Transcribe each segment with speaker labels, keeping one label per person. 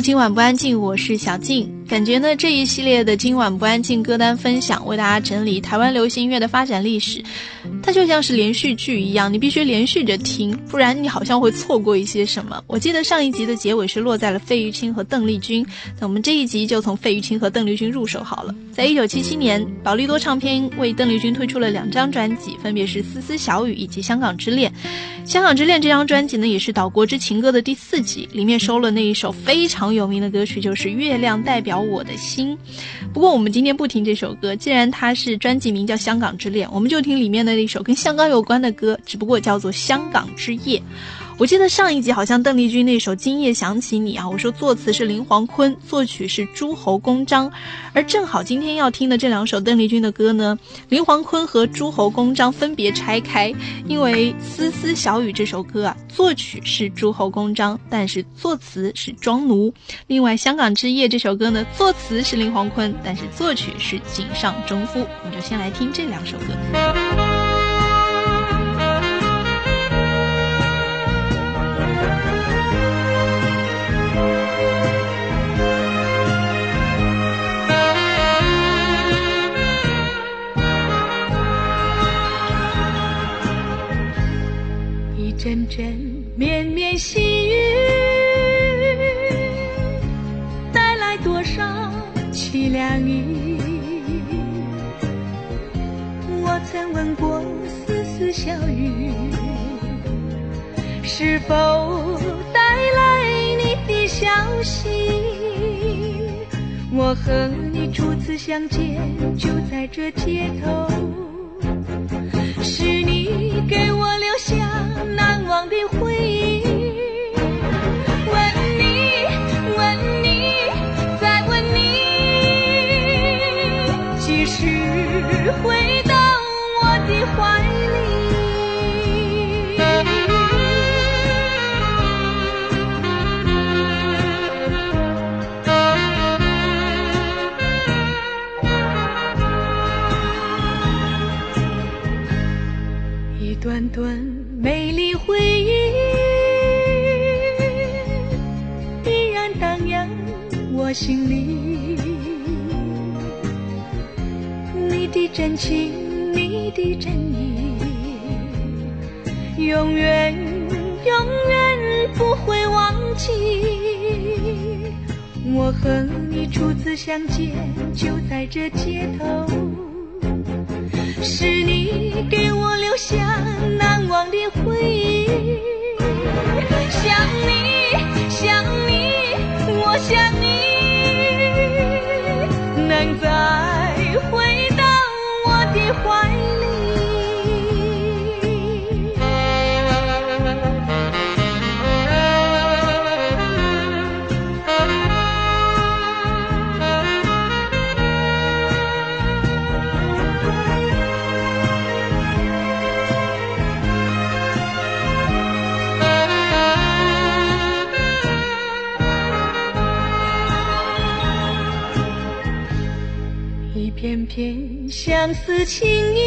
Speaker 1: 今晚不安静，我是小静。感觉呢，这一系列的今晚不安静歌单分享，为大家整理台湾流行音乐的发展历史，它就像是连续剧一样，你必须连续着听，不然你好像会错过一些什么。我记得上一集的结尾是落在了费玉清和邓丽君，那我们这一集就从费玉清和邓丽君入手好了。在一九七七年，宝丽多唱片为邓丽君推出了两张专辑，分别是《丝丝小雨》以及《香港之恋》。《香港之恋》这张专辑呢，也是岛国之情歌的第四集，里面收了那一首非常有名的歌曲，就是《月亮代表》。我的心，不过我们今天不听这首歌，既然它是专辑名叫《香港之恋》，我们就听里面的那首跟香港有关的歌，只不过叫做《香港之夜》。我记得上一集好像邓丽君那首《今夜想起你》啊，我说作词是林煌坤，作曲是朱侯公章，而正好今天要听的这两首邓丽君的歌呢，林煌坤和朱侯公章分别拆开，因为《丝丝小雨》这首歌啊，作曲是朱侯公章，但是作词是庄奴；另外《香港之夜》这首歌呢，作词是林煌坤，但是作曲是井上忠夫。我们就先来听这两首歌。
Speaker 2: 阵阵绵绵细雨，带来多少凄凉意？我曾问过丝丝小雨，是否带来你的消息？我和你初次相见，就在这街头。是你给我留下难忘的回忆。心里，你的真情，你的真意，永远永远不会忘记。我和你初次相见，就在这街头。是你给我留下难忘的回忆，想你想你，我想你，能再相思情意，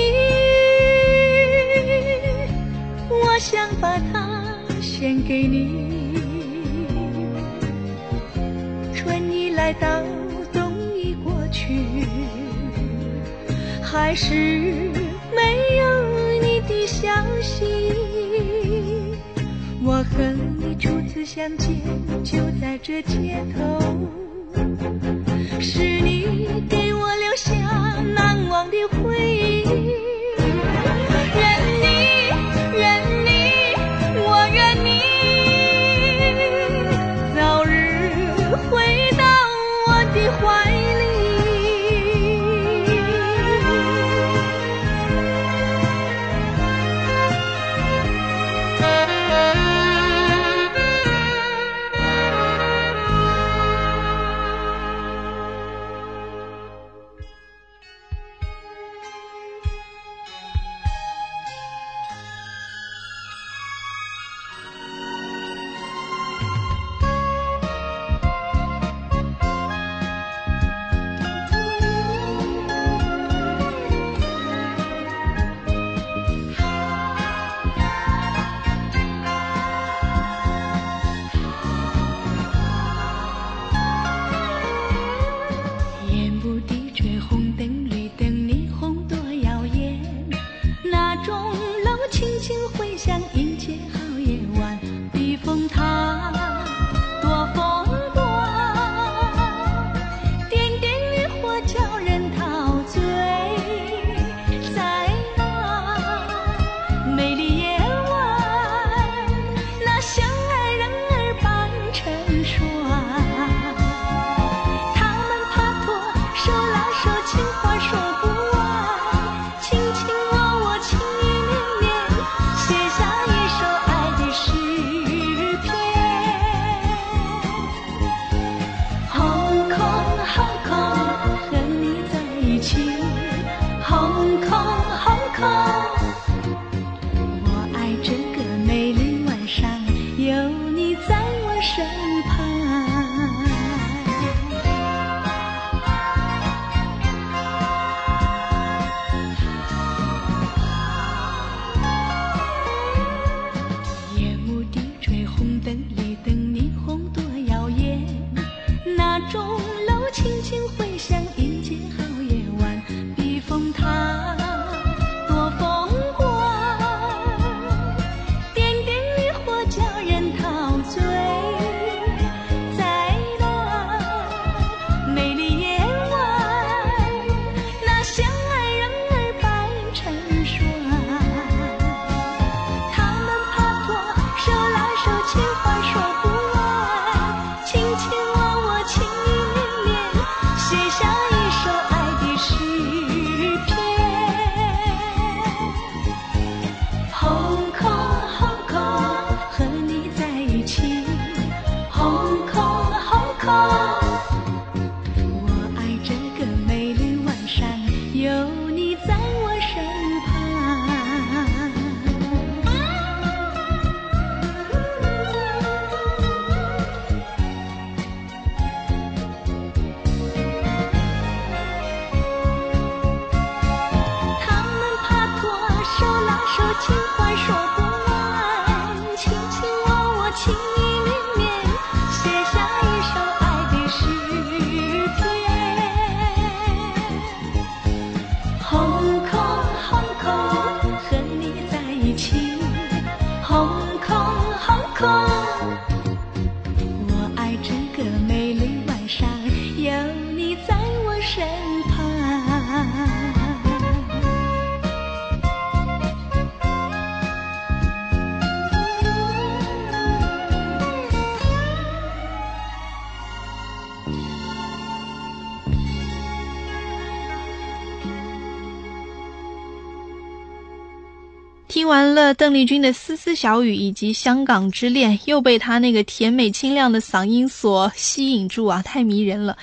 Speaker 3: 听完了邓丽君的《丝丝小雨》以及《香港之恋》，又被她那个甜美清亮的嗓音所吸引住啊，太迷人了。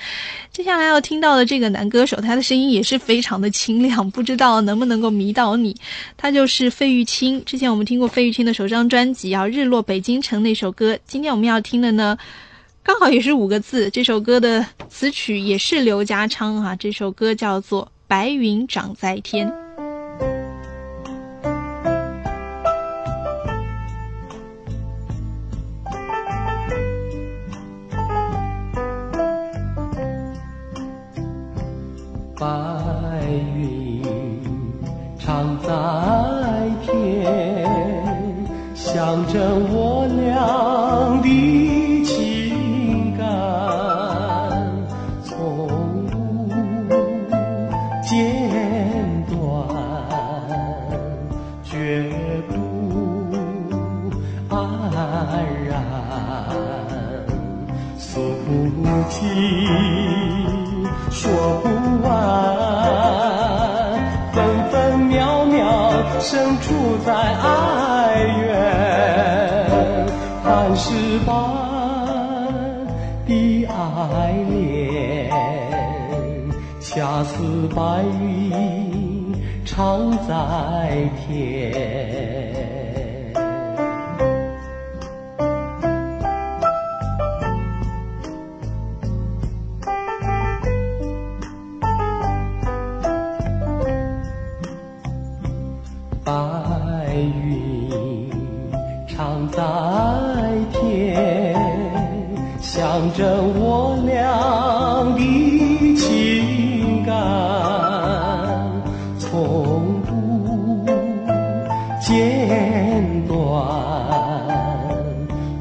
Speaker 3: 接下来要听到的这个男歌手，他的声音也是非常的清亮，不知道能不能够迷倒你。他就是费玉清。之前我们听过费玉清的首张专辑啊，《日落北京城》那首歌。今天我们要听的呢，刚好也是五个字。这首歌的词曲也是刘家昌啊，这首歌叫做《白云长在天》。
Speaker 1: 白云常在天想着我俩在哀
Speaker 3: 怨，叹世般的爱恋。恰似白云常
Speaker 1: 在
Speaker 3: 天。着我俩的情感，从不间断，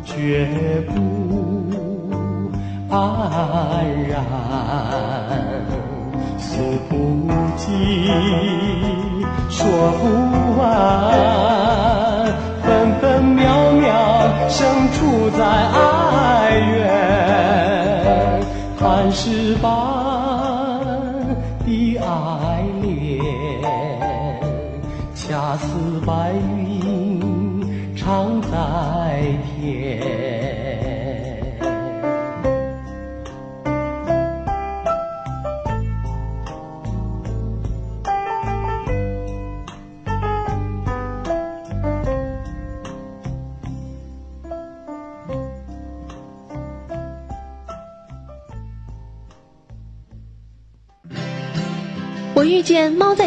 Speaker 3: 绝不黯然。诉不尽，说不完。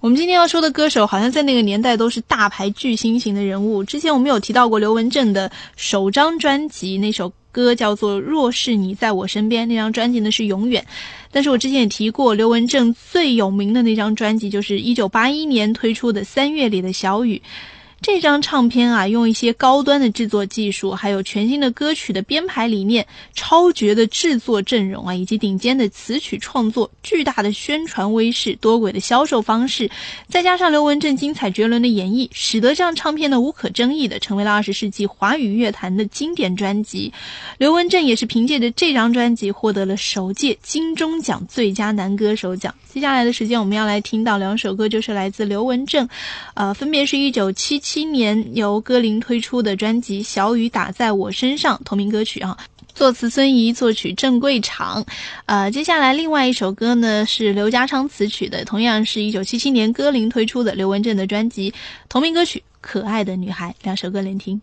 Speaker 1: 我们今天要说的歌手，好像在那个年代都是大牌巨星型的人物。之前我们有提到过刘文正的首张专辑，那首歌叫做《若是你在我身边》，那张专辑呢是《永远》。但是我之前也提过，刘文正最有名的那张专辑，就是一九八一年推出的《三月里的小雨》。这张唱片啊，用一些高端的制作技术，还有全新的歌曲的编排理念、超绝的制作阵容啊，以及顶尖的词曲创作、巨大的宣传威势、多轨的销售方式，再加上刘文正精彩绝伦的演绎，使得这张唱片呢无可争议的成为了二十世纪华语乐坛的经典专辑。刘文正也是凭借着这张专辑获得了首届金钟奖最佳男歌手奖。接下来的时间，我们要来听到两首歌，就是来自刘文正，呃，分别是一九七七。七年由歌林推出的专辑《小雨打在我身上》同名歌曲啊，作词孙怡，作曲郑贵长。呃，接下来另外一首歌呢是刘家昌词曲的，同样是一九七七年歌林推出的刘文正的专辑同名歌曲《可爱的女孩》。两首歌连听。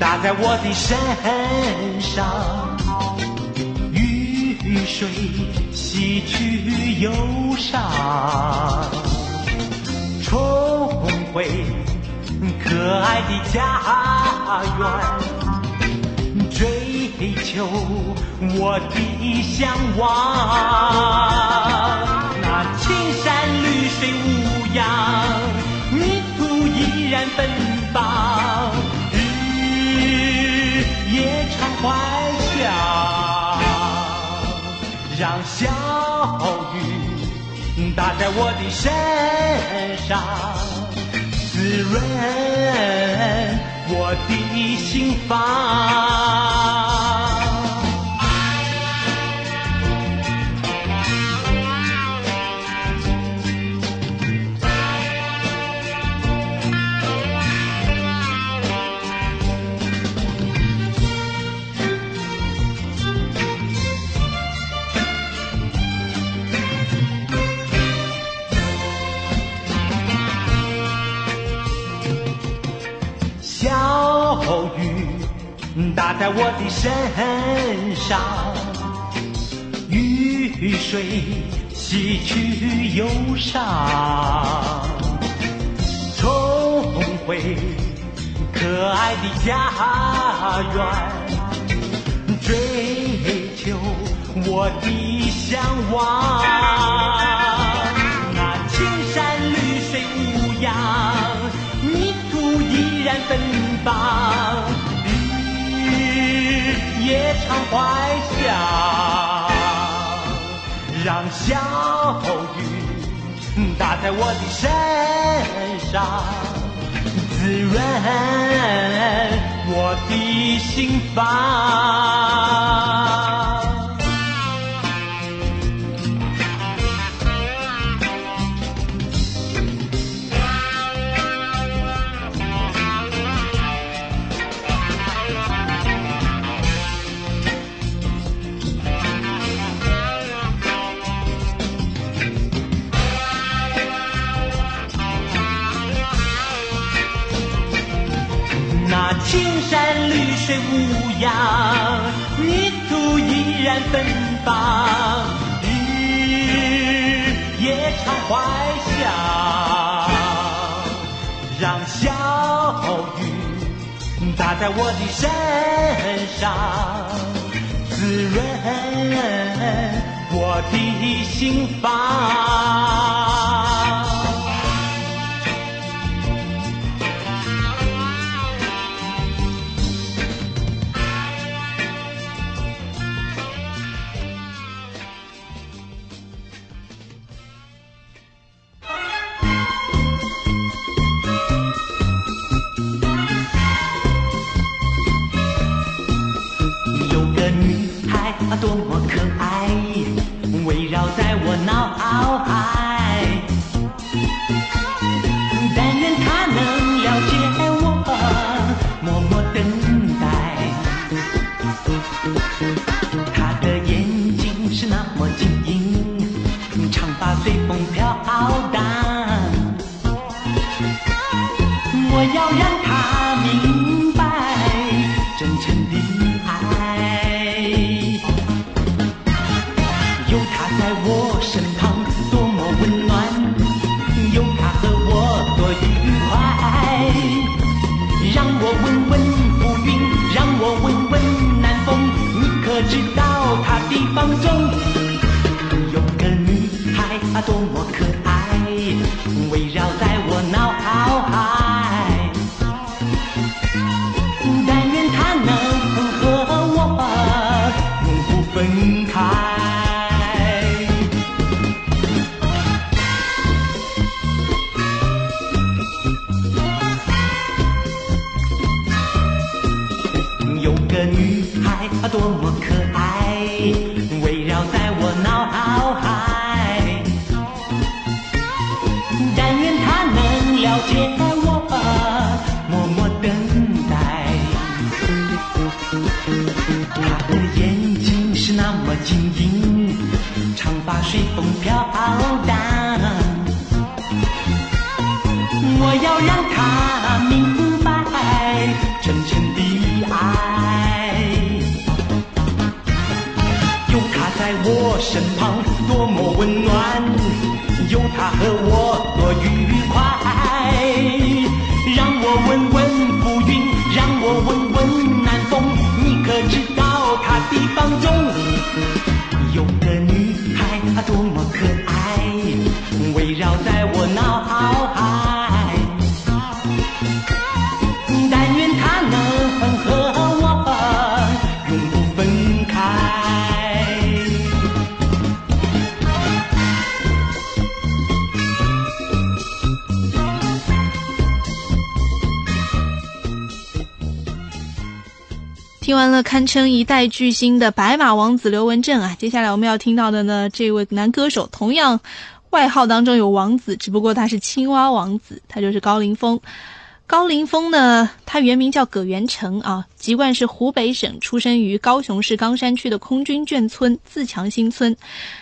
Speaker 4: 打在我的身上，雨水洗去忧伤，重回可爱的家园，追求我的向往。那青山绿水无恙，泥土依然芬芳。怀想，让小雨打在我的身上，滋润我的心房。在我的身上，雨水洗去忧伤，重回可爱的家园，追求我的向往。那青山绿水无恙，泥土依然芬芳。夜长怀想，让小雨打在我的身上，滋润我的心房。水无恙，泥土依然芬芳。日夜常怀想，让小雨打在我的身上，滋润我的心房。爱，围绕在我脑海。但愿他能了解我，默默等待。他的眼睛是那么晶莹，长发随风飘荡。我要让他他和我多愉快。让我问问浮云，让我问问南风，你可知道他的芳踪？有个女孩，她多么可爱，
Speaker 1: 听完了堪称一代巨星的白马王子刘文正啊，接下来我们要听到的呢，这位男歌手同样外号当中有王子，只不过他是青蛙王子，他就是高凌风。高凌风呢，他原名叫葛元成啊，籍贯是湖北省，出生于高雄市冈山区的空军眷村自强新村。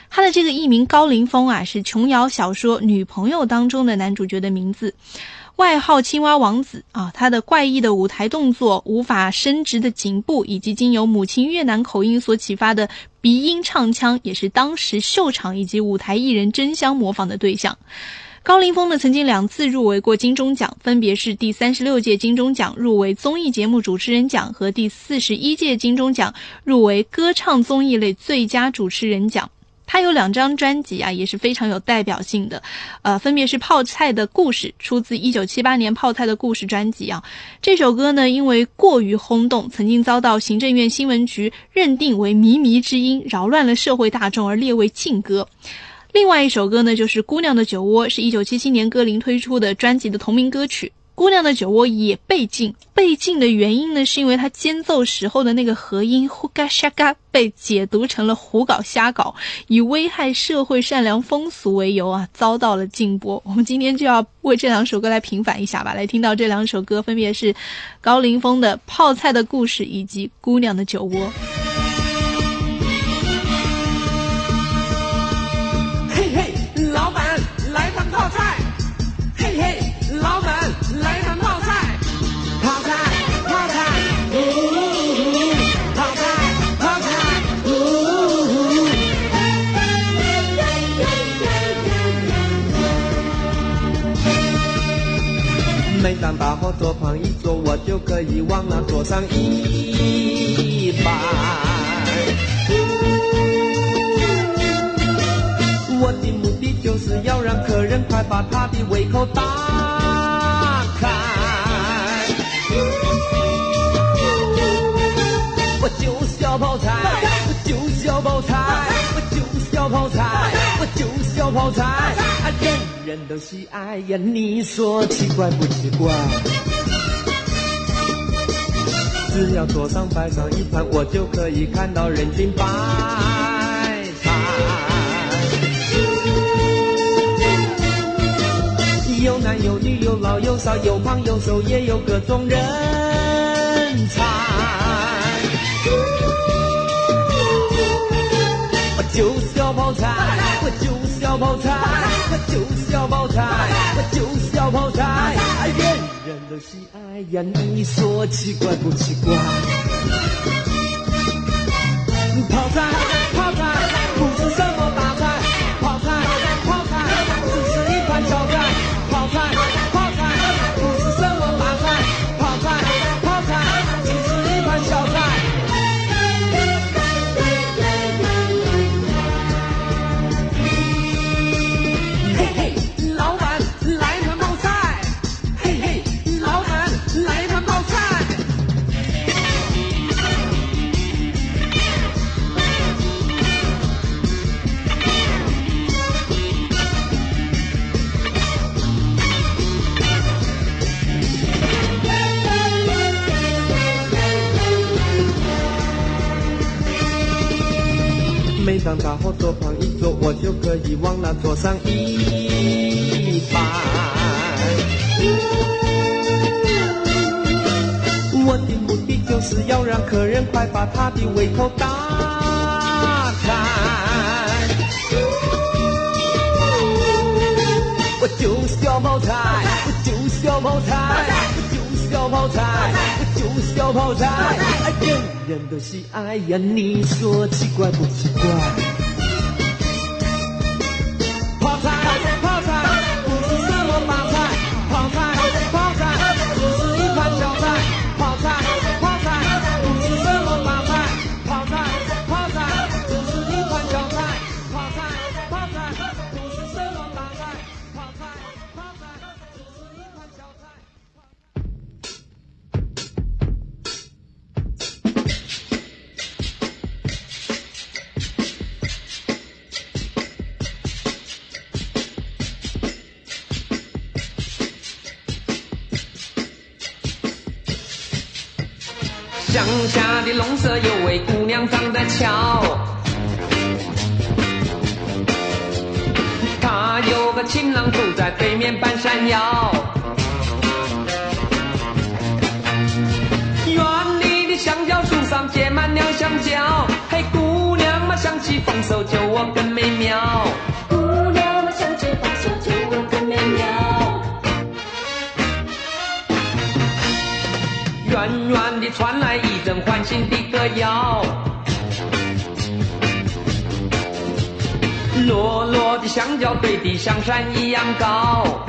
Speaker 1: 他的这个艺名高凌风啊，是琼瑶小说《女朋友》当中的男主角的名字。外号青蛙王子啊，他的怪异的舞台动作、无法伸直的颈部，以及经由母亲越南口音所启发的鼻音唱腔，也是当时秀场以及舞台艺人争相模仿的对象。高凌风呢，曾经两次入围过金钟奖，分别是第三十六届金钟奖入围综艺节目主持人奖和第四十一届金钟奖入围歌唱综艺类最佳主持人奖。他有两张专辑啊，也是非常有代表性的，呃，分别是《泡菜的故事》，出自一九七八年《泡菜的故事》专辑啊。这首歌呢，因为过于轰动，曾经遭到行政院新闻局认定为靡靡之音，扰乱了社会大众，而列为禁歌。另外一首歌呢，就是《姑娘的酒窝》，是一九七七年歌林推出的专辑的同名歌曲。《姑娘的酒窝》也被禁，被禁的原因呢，是因为它间奏时候的那个和音呼嘎沙嘎被解读成了胡搞瞎搞，以危害社会善良风俗为由啊，遭到了禁播。我们今天就要为这两首歌来平反一下吧，来听到这两首歌，分别是高凌风的《泡菜的故事》以及《姑娘的酒窝》。
Speaker 5: 当大伙桌旁一坐，我就可以往那桌上一摆。我的目的就是要让客人快把他的胃口打开。我就是要泡菜，我就是要泡菜，我就是要泡菜，我就是要泡菜，人都喜爱呀，你。说奇怪不奇怪？只要桌上摆上一盘，我就可以看到人群百态。有男有女，有老有少，有胖有瘦，也有各种人才。我就是要泡菜，我就是要泡菜，他就是要泡菜，他就是要泡菜。人人都喜爱呀，你说奇怪不奇怪？泡菜，每当大伙桌旁一坐，我就可以往那桌上一摆。我的目的就是要让客人快把他的胃口打开。我就是要泡菜，我就是要泡菜，我就是要泡菜，我就是要泡菜。人人都喜爱呀，你说奇怪不奇怪？上结满了香蕉，嘿，姑娘嘛想起丰收就我更美妙。
Speaker 6: 姑娘们想起丰收就我更美妙。
Speaker 5: 远远地传来一阵欢欣的歌谣，落落的香蕉堆得像山一样高。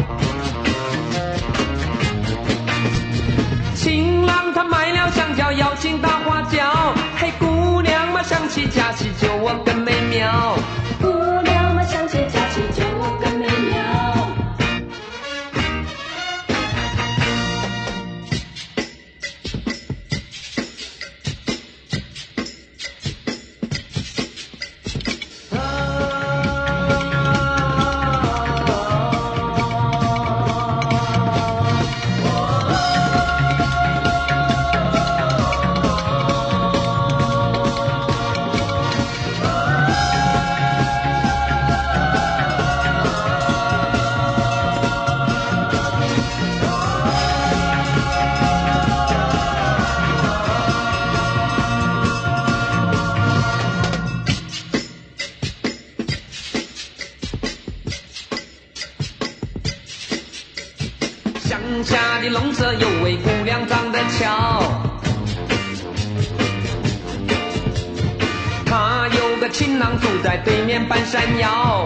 Speaker 5: 情郎他买了香蕉，邀请大花轿，嘿，姑娘嘛想起佳期就我更美妙。
Speaker 6: 姑娘们想起佳期就我更美妙。情郎总在对面半山腰。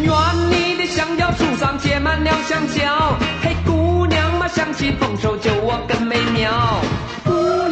Speaker 6: 园里的香蕉树上结满了香蕉，嘿，姑娘嘛想起丰收就我更美妙。姑娘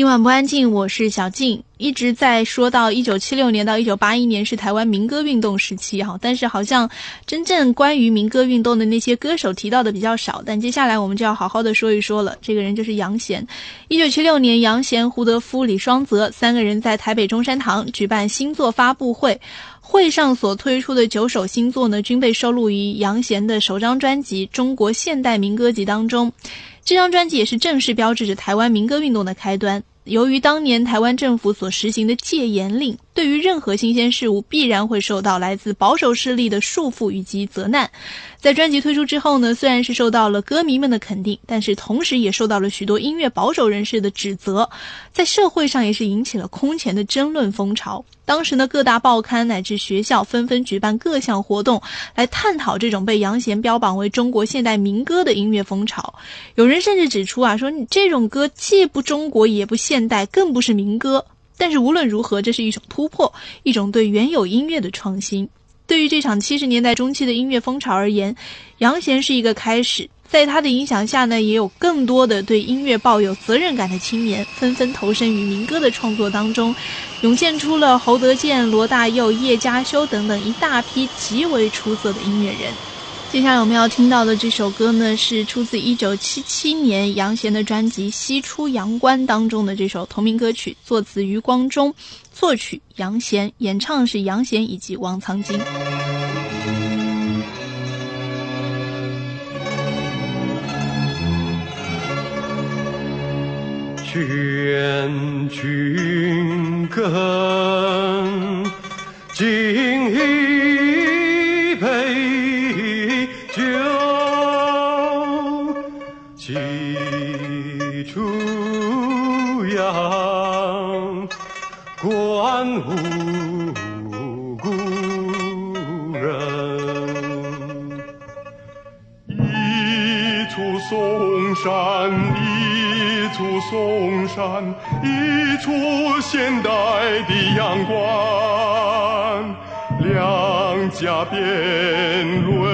Speaker 1: 今晚不安静，我是小静。一直在说到一九七六年到一九八一年是台湾民歌运动时期哈，但是好像真正关于民歌运动的那些歌手提到的比较少。但接下来我们就要好好的说一说了。这个人就是杨贤。一九七六年，杨贤、胡德夫、李双泽三个人在台北中山堂举办新作发布会，会上所推出的九首新作呢，均被收录于杨贤的首张专辑《中国现代民歌集》当中。这张专辑也是正式标志着台湾民歌运动的开端。由于当年台湾政府所实行的戒严令，对于任何新鲜事物必然会受到来自保守势力的束缚以及责难。在专辑推出之后呢，虽然是受到了歌迷们的肯定，但是同时也受到了许多音乐保守人士的指责，在社会上也是引起了空前的争论风潮。当时呢，各大报刊乃至学校纷纷举办各项活动，来探讨这种被杨贤标榜为中国现代民歌的音乐风潮。有人甚至指出啊，说你这种歌既不中国也不现代，更不是民歌。但是无论如何，这是一种突破，一种对原有音乐的创新。对于这场七十年代中期的音乐风潮而言，杨贤是一个开始。在他的影响下呢，也有更多的对音乐抱有责任感的青年纷纷投身于民歌的创作当中，涌现出了侯德健、罗大佑、叶嘉修等等一大批极为出色的音乐人。接下来我们要听到的这首歌呢，是出自一九七七年杨贤的专辑《西出阳关》当中的这首同名歌曲，作词余光中，作曲杨贤，演唱是杨贤以及王苍金。
Speaker 3: 劝君更尽几处阳关无故人，一处嵩山。一处嵩山，一处现代的阳关，两家辩论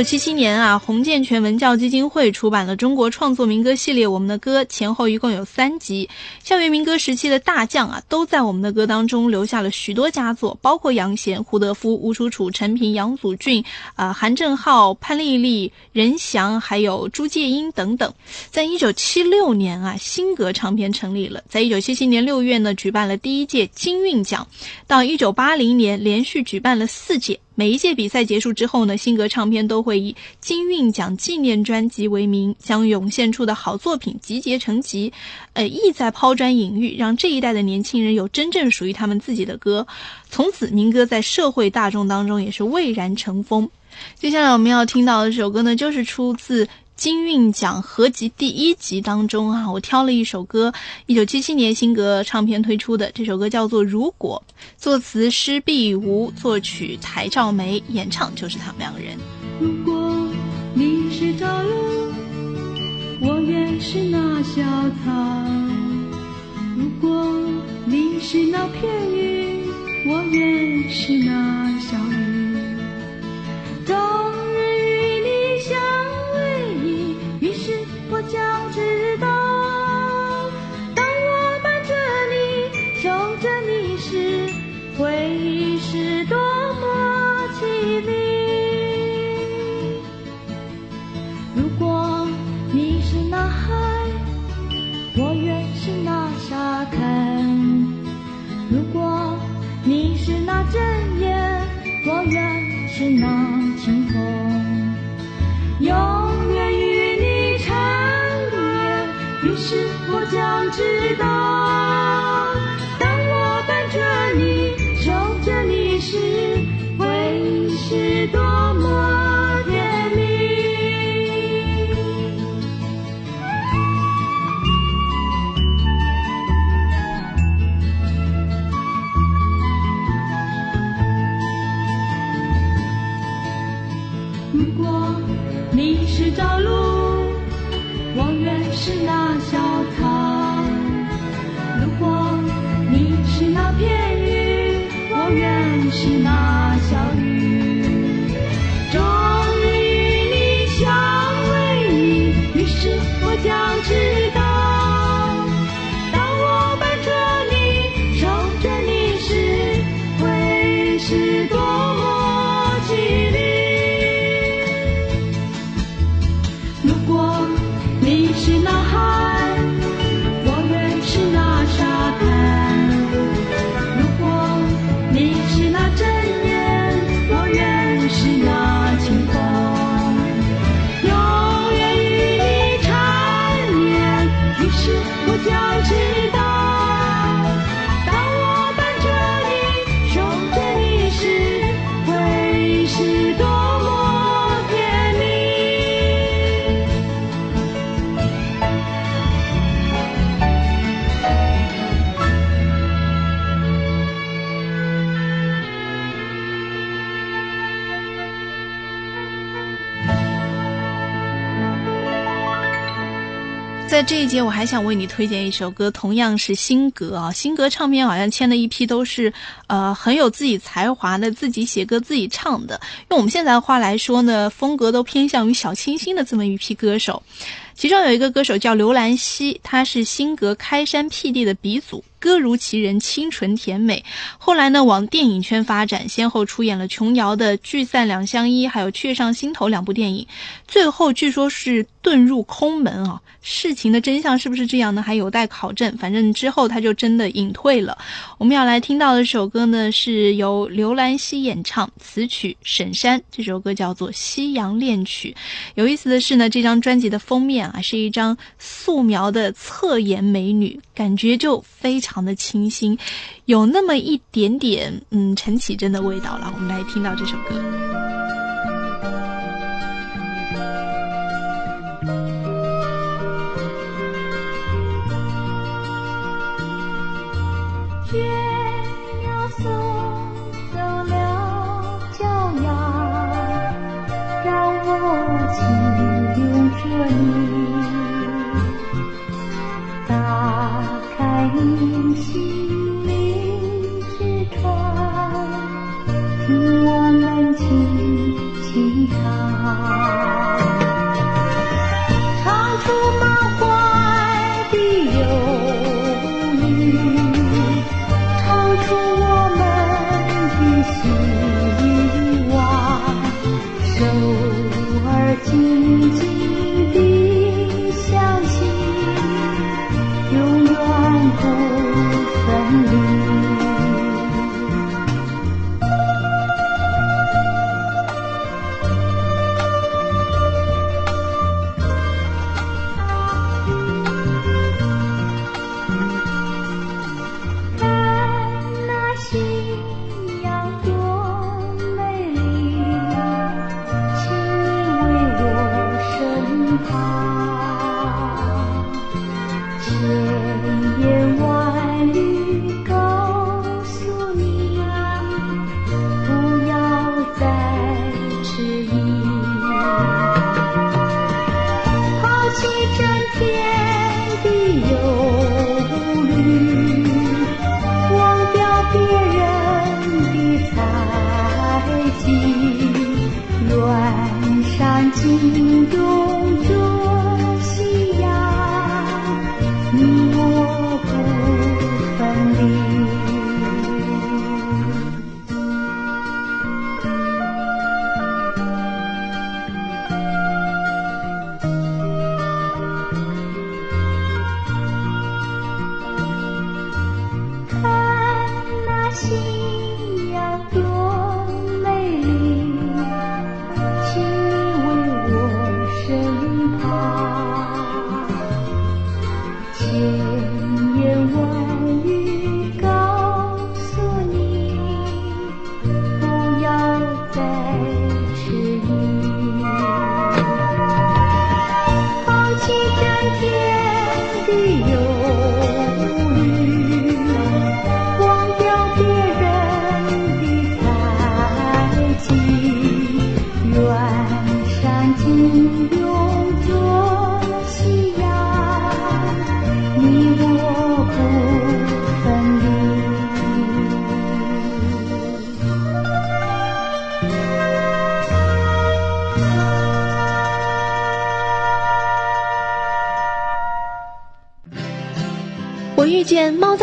Speaker 1: 九七七年啊，洪建全文教基金会出版了《中国创作民歌系列》，我们的歌前后一共有三集。校园民歌时期的大将啊，都在我们的歌当中留下了许多佳作，包括杨贤、胡德夫、吴楚楚、陈平、杨祖俊、啊、韩正浩、潘丽丽、任翔，还有朱介英等等。在一九七六年啊，新格唱片成立了。在一九七七年六月呢，举办了第一届金韵奖。到一九八零年，连续举办了四届。每一届比赛结束之后呢，新格唱片都会以金韵奖纪念专辑为名，将涌现出的好作品集结成集，呃，意在抛砖引玉，让这一代的年轻人有真正属于他们自己的歌。从此，民歌在社会大众当中也是蔚然成风。接下来我们要听到的这首歌呢，就是出自金韵奖合集第一集当中啊，我挑了一首歌，一九七七年新格唱片推出的这首歌叫做《如果》，作词施碧梧，作曲台兆梅，演唱就是他们两个人。
Speaker 2: 如果你是朝露，我愿是那小草；如果你是那片云，我愿是那小雨。终想知道，
Speaker 1: 节，我还想为你推荐一首歌，同样是新格啊。新格唱片好像签的一批都是，呃，很有自己才华的，自己写歌、自己唱的。用我们现在的话来说呢，风格都偏向于小清新的这么一批歌手。其中有一个歌手叫刘兰希，他是新格开山辟地的鼻祖。歌如其人，清纯甜美。后来呢，往电影圈发展，先后出演了琼瑶的《聚散两相依》还有《却上心头》两部电影，最后据说是遁入空门啊。事情的真相是不是这样呢？还有待考证。反正之后他就真的隐退了。我们要来听到的这首歌呢，是由刘兰希演唱，词曲沈山。这首歌叫做《夕阳恋曲》。有意思的是呢，这张专辑的封面啊，是一张素描的侧颜美女，感觉就非常常的清新，有那么一点点嗯陈绮贞的味道了。我们来听到这首歌。
Speaker 2: 倦鸟送走了脚丫，让我轻拥着你，打开你心灵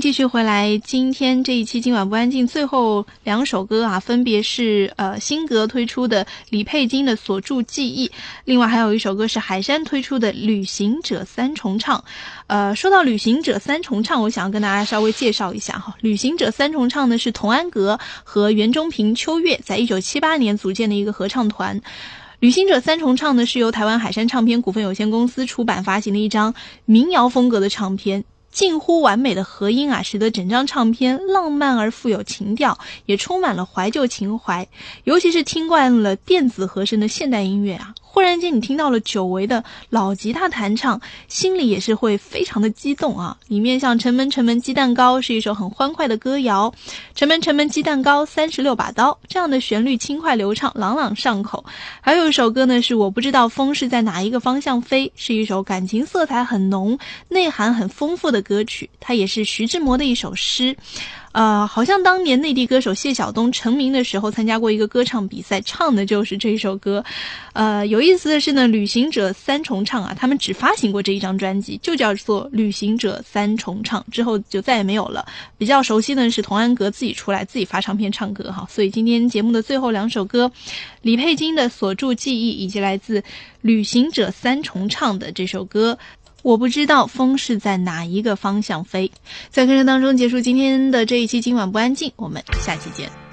Speaker 1: 继续回来。今天这一期今晚不安静，最后两首歌啊，分别是呃辛格推出的李佩金的《锁住记忆》，另外还有一首歌是海山推出的《旅行者三重唱》。呃，说到《旅行者三重唱》，我想要跟大家稍微介绍一下哈，《旅行者三重唱》呢是童安格和袁中平、秋月在一九七八年组建的一个合唱团。旅行者三重唱呢是由台湾海山唱片股份有限公司出版发行的一张民谣风格的唱片。近乎完美的合音啊，使得整张唱片浪漫而富有情调，也充满了怀旧情怀。尤其是听惯了电子和声的现代音乐啊，
Speaker 4: 忽然间你听到了久违的老吉他弹唱，心里也是会非常的激动啊。里面像《城门城门鸡蛋糕》是一首很欢快的歌谣，《城门城门鸡蛋糕》三十六把刀这样的旋律轻快流畅，朗朗上口。还有一首歌呢是我不知道风是在哪一个方向飞，是一首感情色彩很浓、内涵很丰富的歌曲，它也是徐志摩的一首诗。呃，好像当年内地歌手谢晓东成名的时候，参加过一个歌唱比赛，唱的就是这首歌。呃，有意思的是呢，旅行者三重唱啊，他们只发行过这一张专辑，就叫做旅行者三重唱，之后就再也没有了。比较熟悉的是童安格自己出来自己发唱片唱歌哈，所以今天节目的最后两首歌，李佩金的《锁住记忆》以及来自旅行者三重唱的这首歌。我不知道风是在哪一个方向飞，在课程当中结束今天的这一期。今晚不安静，我们下期见。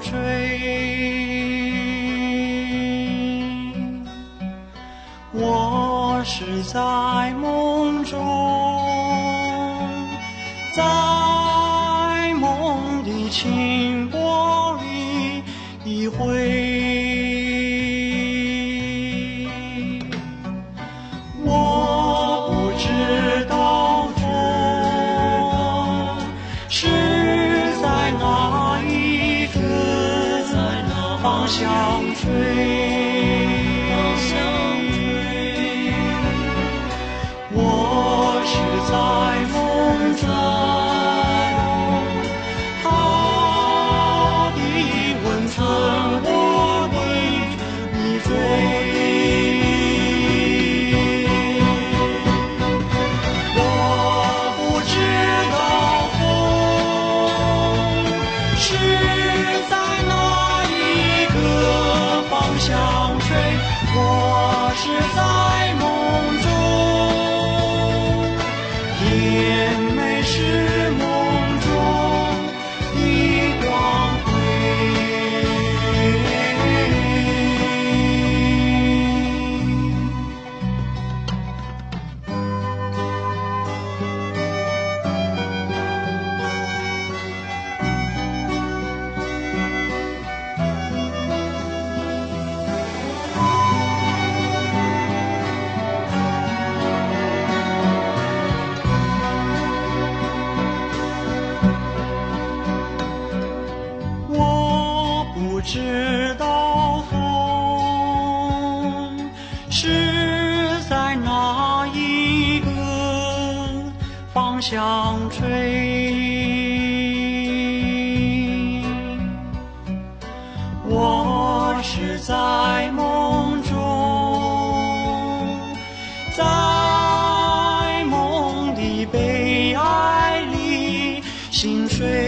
Speaker 7: 谁吹方向吹。我是在风中。shame.